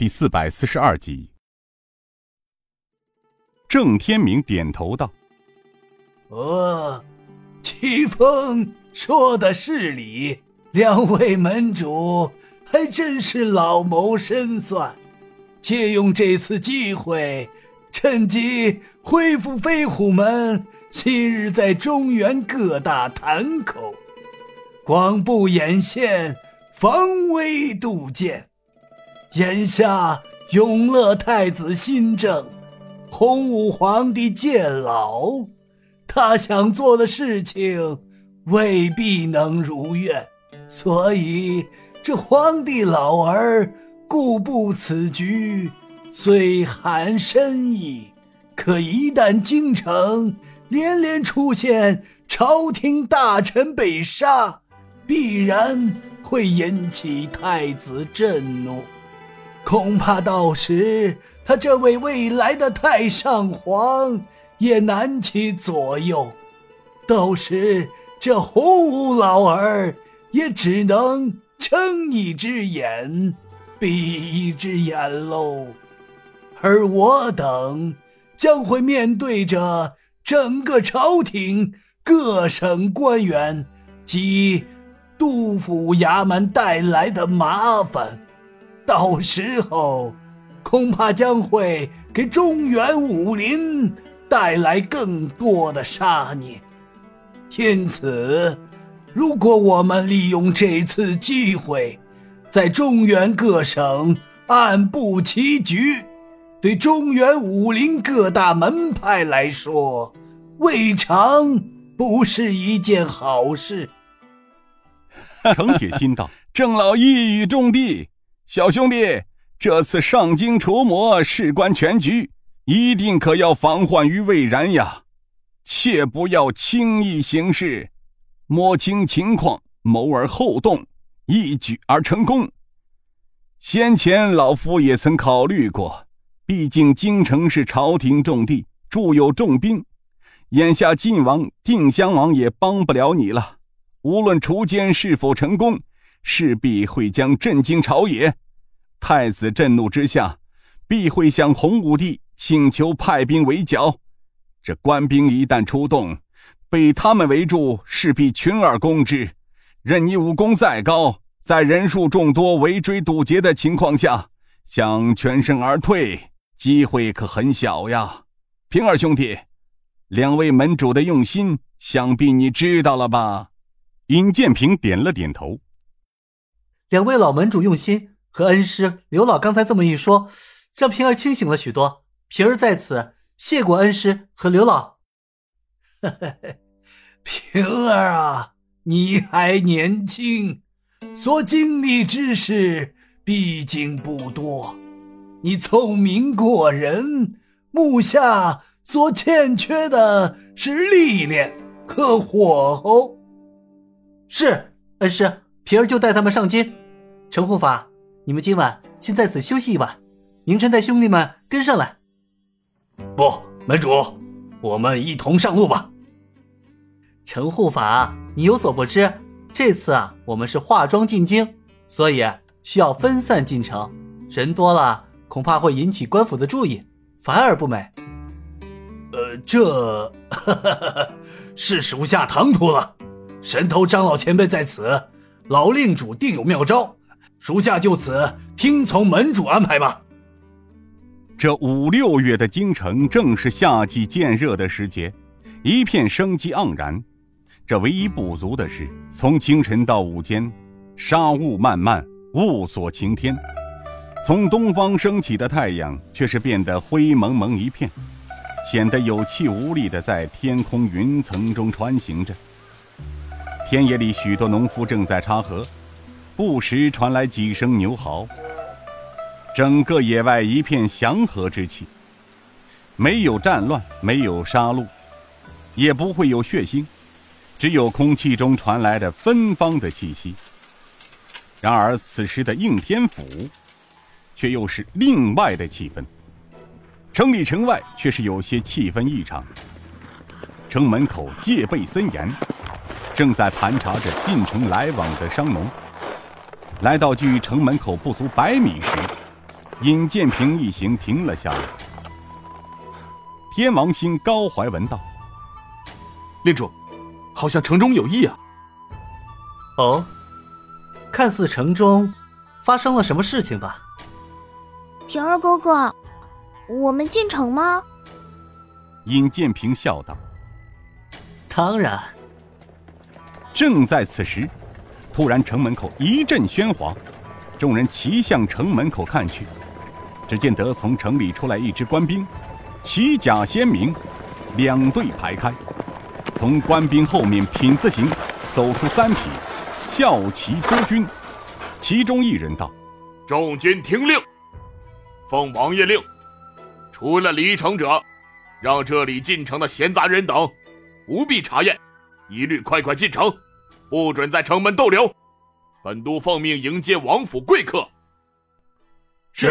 第四百四十二集。郑天明点头道：“哦，齐风说的是理，两位门主还真是老谋深算。借用这次机会，趁机恢复飞虎门昔日在中原各大潭口广布眼线。”防微杜渐，眼下永乐太子新政，洪武皇帝渐老，他想做的事情未必能如愿，所以这皇帝老儿固布此局，虽含深意，可一旦京城连连出现朝廷大臣被杀，必然。会引起太子震怒，恐怕到时他这位未来的太上皇也难起左右。到时这洪武老儿也只能睁一只眼闭一只眼喽。而我等将会面对着整个朝廷各省官员及。杜府衙门带来的麻烦，到时候恐怕将会给中原武林带来更多的杀孽。因此，如果我们利用这次机会，在中原各省按布棋局，对中原武林各大门派来说，未尝不是一件好事。程铁心道：“ 郑老一语中的，小兄弟，这次上京除魔，事关全局，一定可要防患于未然呀！切不要轻易行事，摸清情况，谋而后动，一举而成功。先前老夫也曾考虑过，毕竟京城是朝廷重地，驻有重兵，眼下晋王、定襄王也帮不了你了。”无论除奸是否成功，势必会将震惊朝野。太子震怒之下，必会向洪武帝请求派兵围剿。这官兵一旦出动，被他们围住，势必群而攻之。任你武功再高，在人数众多、围追堵截的情况下，想全身而退，机会可很小呀。平儿兄弟，两位门主的用心，想必你知道了吧？尹建平点了点头。两位老门主用心，和恩师刘老刚才这么一说，让平儿清醒了许多。平儿在此谢过恩师和刘老。平儿啊，你还年轻，所经历之事毕竟不多。你聪明过人，目下所欠缺的是历练和火候。是恩师，平儿就带他们上京。程护法，你们今晚先在此休息一晚，明晨带兄弟们跟上来。不，门主，我们一同上路吧。陈护法，你有所不知，这次啊，我们是化妆进京，所以需要分散进城，人多了恐怕会引起官府的注意，反而不美。呃，这 是属下唐突了。神头张老前辈在此，老令主定有妙招，属下就此听从门主安排吧。这五六月的京城正是夏季渐热的时节，一片生机盎然。这唯一不足的是，从清晨到午间，沙雾漫漫，雾锁晴天；从东方升起的太阳，却是变得灰蒙蒙一片，显得有气无力的在天空云层中穿行着。田野里，许多农夫正在插禾，不时传来几声牛嚎。整个野外一片祥和之气，没有战乱，没有杀戮，也不会有血腥，只有空气中传来的芬芳的气息。然而，此时的应天府，却又是另外的气氛。城里城外却是有些气氛异常，城门口戒备森严。正在盘查着进城来往的商农，来到距城门口不足百米时，尹建平一行停了下来。天王星高怀文道：“令主，好像城中有异啊。”哦，看似城中发生了什么事情吧？平儿哥哥，我们进城吗？尹建平笑道：“当然。”正在此时，突然城门口一阵喧哗，众人齐向城门口看去，只见得从城里出来一支官兵，旗甲鲜明，两队排开，从官兵后面品字形走出三匹校旗多军，其中一人道：“众军听令，奉王爷令，除了离城者，让这里进城的闲杂人等，不必查验。”一律快快进城，不准在城门逗留。本都奉命迎接王府贵客。是。